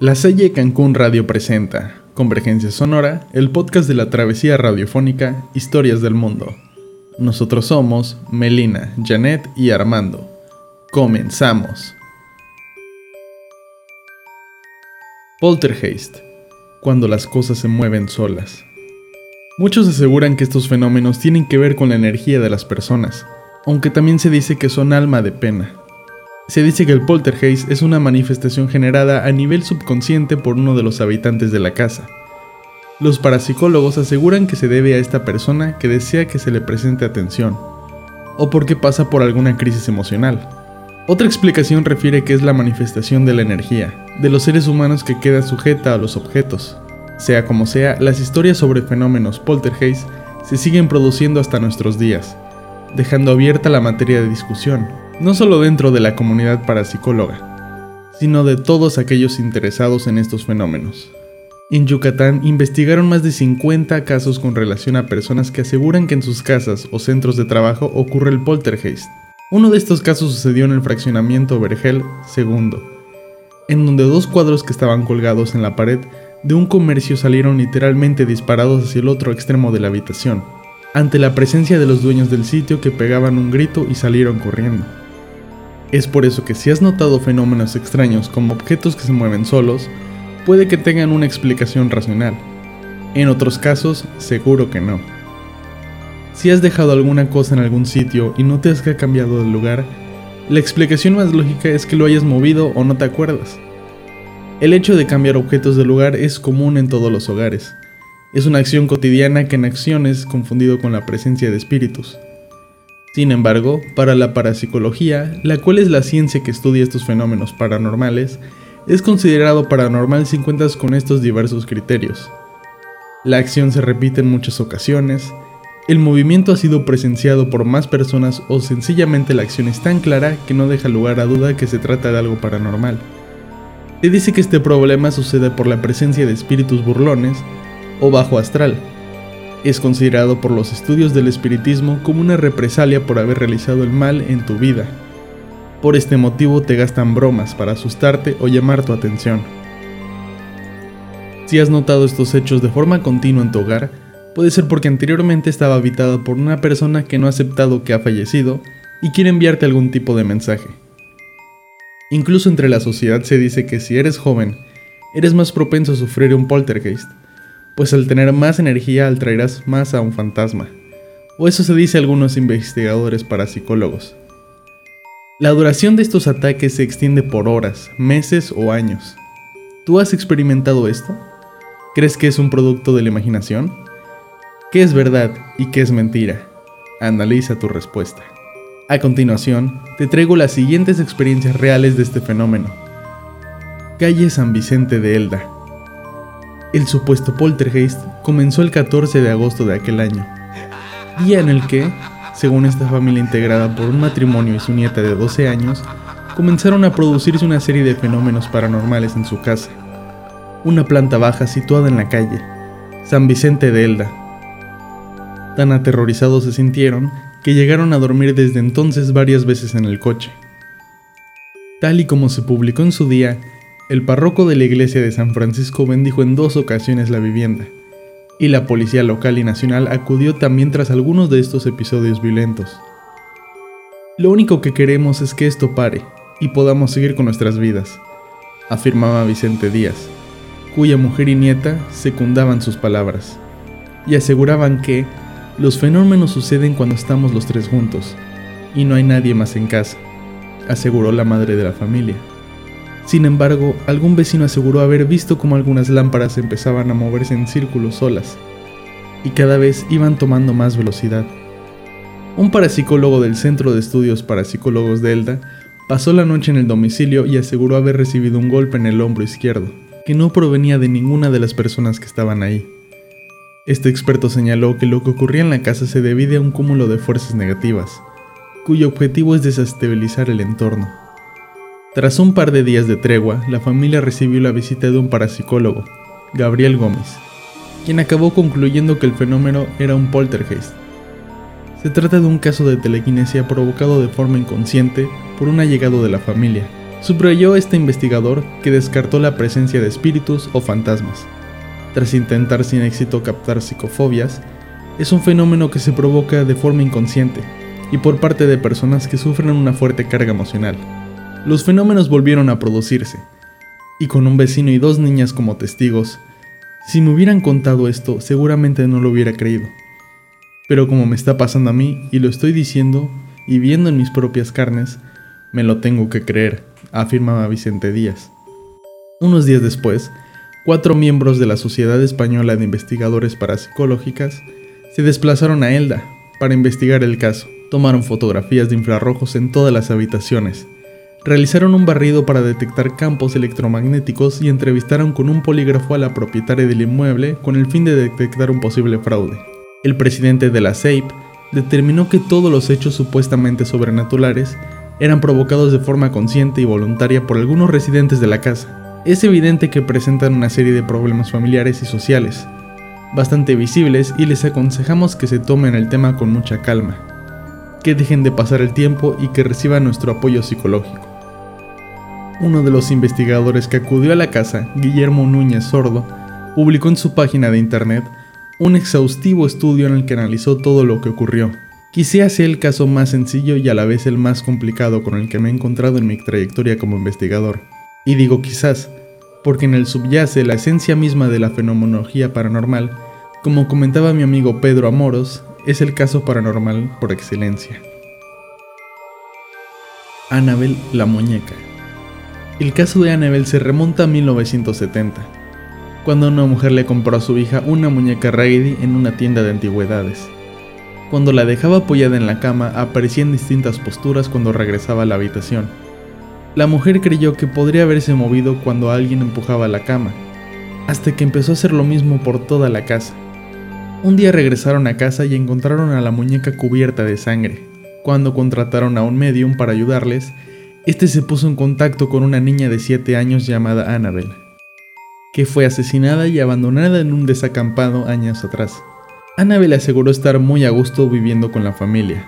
La Selle Cancún Radio presenta Convergencia Sonora, el podcast de la travesía radiofónica Historias del Mundo. Nosotros somos Melina, Janet y Armando. Comenzamos. Poltergeist, cuando las cosas se mueven solas. Muchos aseguran que estos fenómenos tienen que ver con la energía de las personas, aunque también se dice que son alma de pena. Se dice que el poltergeist es una manifestación generada a nivel subconsciente por uno de los habitantes de la casa. Los parapsicólogos aseguran que se debe a esta persona que desea que se le presente atención, o porque pasa por alguna crisis emocional. Otra explicación refiere que es la manifestación de la energía, de los seres humanos que queda sujeta a los objetos. Sea como sea, las historias sobre fenómenos poltergeist se siguen produciendo hasta nuestros días, dejando abierta la materia de discusión, no solo dentro de la comunidad parapsicóloga, sino de todos aquellos interesados en estos fenómenos. En Yucatán investigaron más de 50 casos con relación a personas que aseguran que en sus casas o centros de trabajo ocurre el poltergeist. Uno de estos casos sucedió en el fraccionamiento Vergel II, en donde dos cuadros que estaban colgados en la pared de un comercio salieron literalmente disparados hacia el otro extremo de la habitación, ante la presencia de los dueños del sitio que pegaban un grito y salieron corriendo. Es por eso que si has notado fenómenos extraños como objetos que se mueven solos, puede que tengan una explicación racional. En otros casos, seguro que no. Si has dejado alguna cosa en algún sitio y no te has cambiado de lugar, la explicación más lógica es que lo hayas movido o no te acuerdas. El hecho de cambiar objetos de lugar es común en todos los hogares. Es una acción cotidiana que en acciones confundido con la presencia de espíritus. Sin embargo, para la parapsicología, la cual es la ciencia que estudia estos fenómenos paranormales, es considerado paranormal si cuentas con estos diversos criterios. La acción se repite en muchas ocasiones, el movimiento ha sido presenciado por más personas o sencillamente la acción es tan clara que no deja lugar a duda que se trata de algo paranormal. Se dice que este problema sucede por la presencia de espíritus burlones o bajo astral, es considerado por los estudios del espiritismo como una represalia por haber realizado el mal en tu vida. Por este motivo te gastan bromas para asustarte o llamar tu atención. Si has notado estos hechos de forma continua en tu hogar, puede ser porque anteriormente estaba habitado por una persona que no ha aceptado que ha fallecido y quiere enviarte algún tipo de mensaje. Incluso entre la sociedad se dice que si eres joven, eres más propenso a sufrir un poltergeist, pues al tener más energía atraerás más a un fantasma. O eso se dice a algunos investigadores parapsicólogos. La duración de estos ataques se extiende por horas, meses o años. ¿Tú has experimentado esto? ¿Crees que es un producto de la imaginación? ¿Qué es verdad y qué es mentira? Analiza tu respuesta. A continuación, te traigo las siguientes experiencias reales de este fenómeno. Calle San Vicente de Elda, el supuesto poltergeist comenzó el 14 de agosto de aquel año, día en el que, según esta familia integrada por un matrimonio y su nieta de 12 años, comenzaron a producirse una serie de fenómenos paranormales en su casa. Una planta baja situada en la calle, San Vicente de Elda. Tan aterrorizados se sintieron que llegaron a dormir desde entonces varias veces en el coche. Tal y como se publicó en su día, el párroco de la iglesia de San Francisco bendijo en dos ocasiones la vivienda, y la policía local y nacional acudió también tras algunos de estos episodios violentos. Lo único que queremos es que esto pare y podamos seguir con nuestras vidas, afirmaba Vicente Díaz, cuya mujer y nieta secundaban sus palabras, y aseguraban que los fenómenos suceden cuando estamos los tres juntos, y no hay nadie más en casa, aseguró la madre de la familia. Sin embargo, algún vecino aseguró haber visto cómo algunas lámparas empezaban a moverse en círculos solas, y cada vez iban tomando más velocidad. Un parapsicólogo del Centro de Estudios Parapsicólogos de Elda pasó la noche en el domicilio y aseguró haber recibido un golpe en el hombro izquierdo, que no provenía de ninguna de las personas que estaban ahí. Este experto señaló que lo que ocurría en la casa se debía a un cúmulo de fuerzas negativas, cuyo objetivo es desestabilizar el entorno. Tras un par de días de tregua, la familia recibió la visita de un parapsicólogo, Gabriel Gómez, quien acabó concluyendo que el fenómeno era un poltergeist. Se trata de un caso de telequinesia provocado de forma inconsciente por un allegado de la familia, Subrayó este investigador que descartó la presencia de espíritus o fantasmas. Tras intentar sin éxito captar psicofobias, es un fenómeno que se provoca de forma inconsciente y por parte de personas que sufren una fuerte carga emocional. Los fenómenos volvieron a producirse, y con un vecino y dos niñas como testigos, si me hubieran contado esto seguramente no lo hubiera creído. Pero como me está pasando a mí y lo estoy diciendo y viendo en mis propias carnes, me lo tengo que creer, afirmaba Vicente Díaz. Unos días después, cuatro miembros de la Sociedad Española de Investigadores Parapsicológicas se desplazaron a Elda para investigar el caso. Tomaron fotografías de infrarrojos en todas las habitaciones. Realizaron un barrido para detectar campos electromagnéticos y entrevistaron con un polígrafo a la propietaria del inmueble con el fin de detectar un posible fraude. El presidente de la CEIP determinó que todos los hechos supuestamente sobrenaturales eran provocados de forma consciente y voluntaria por algunos residentes de la casa. Es evidente que presentan una serie de problemas familiares y sociales, bastante visibles y les aconsejamos que se tomen el tema con mucha calma, que dejen de pasar el tiempo y que reciban nuestro apoyo psicológico. Uno de los investigadores que acudió a la casa, Guillermo Núñez Sordo, publicó en su página de internet un exhaustivo estudio en el que analizó todo lo que ocurrió. Quizás sea el caso más sencillo y a la vez el más complicado con el que me he encontrado en mi trayectoria como investigador. Y digo quizás, porque en él subyace la esencia misma de la fenomenología paranormal, como comentaba mi amigo Pedro Amoros, es el caso paranormal por excelencia. Annabel la muñeca. El caso de Annabel se remonta a 1970, cuando una mujer le compró a su hija una muñeca Raggedy en una tienda de antigüedades. Cuando la dejaba apoyada en la cama, aparecía en distintas posturas cuando regresaba a la habitación la mujer creyó que podría haberse movido cuando alguien empujaba la cama, hasta que empezó a hacer lo mismo por toda la casa. Un día regresaron a casa y encontraron a la muñeca cubierta de sangre. Cuando contrataron a un medium para ayudarles, este se puso en contacto con una niña de 7 años llamada Annabel, que fue asesinada y abandonada en un desacampado años atrás. Annabel aseguró estar muy a gusto viviendo con la familia,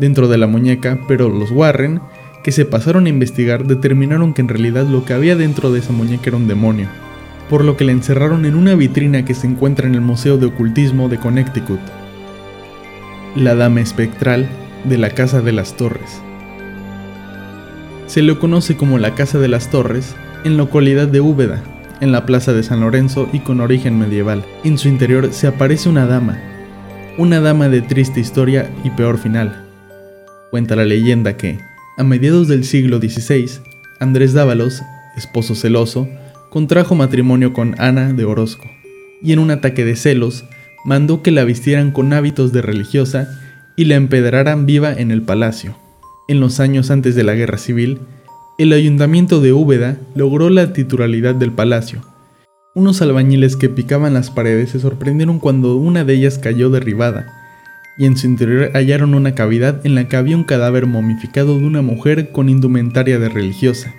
dentro de la muñeca, pero los Warren que se pasaron a investigar determinaron que en realidad lo que había dentro de esa muñeca era un demonio, por lo que la encerraron en una vitrina que se encuentra en el Museo de Ocultismo de Connecticut. La Dama Espectral de la Casa de las Torres. Se le conoce como la Casa de las Torres en localidad de Úbeda, en la Plaza de San Lorenzo y con origen medieval. En su interior se aparece una dama, una dama de triste historia y peor final. Cuenta la leyenda que, a mediados del siglo XVI, Andrés Dávalos, esposo celoso, contrajo matrimonio con Ana de Orozco, y en un ataque de celos mandó que la vistieran con hábitos de religiosa y la empedraran viva en el palacio. En los años antes de la guerra civil, el ayuntamiento de Úbeda logró la titularidad del palacio. Unos albañiles que picaban las paredes se sorprendieron cuando una de ellas cayó derribada, y en su interior hallaron una cavidad en la que había un cadáver momificado de una mujer con indumentaria de religiosa.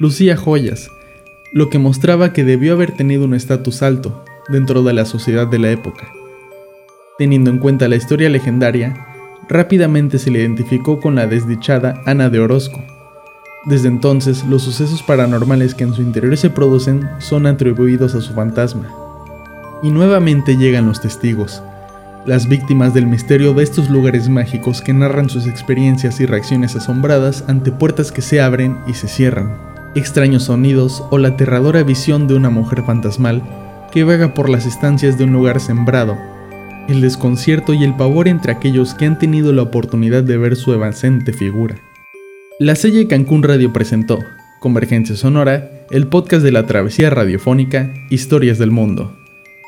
Lucía joyas, lo que mostraba que debió haber tenido un estatus alto dentro de la sociedad de la época. Teniendo en cuenta la historia legendaria, rápidamente se le identificó con la desdichada Ana de Orozco. Desde entonces, los sucesos paranormales que en su interior se producen son atribuidos a su fantasma. Y nuevamente llegan los testigos, las víctimas del misterio de estos lugares mágicos que narran sus experiencias y reacciones asombradas ante puertas que se abren y se cierran, extraños sonidos o la aterradora visión de una mujer fantasmal que vaga por las estancias de un lugar sembrado, el desconcierto y el pavor entre aquellos que han tenido la oportunidad de ver su evanescente figura. La Selle Cancún Radio presentó, Convergencia Sonora, el podcast de la travesía radiofónica Historias del Mundo.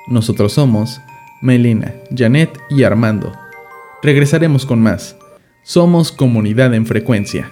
Nosotros somos Melina, Janet y Armando. Regresaremos con más. Somos comunidad en frecuencia.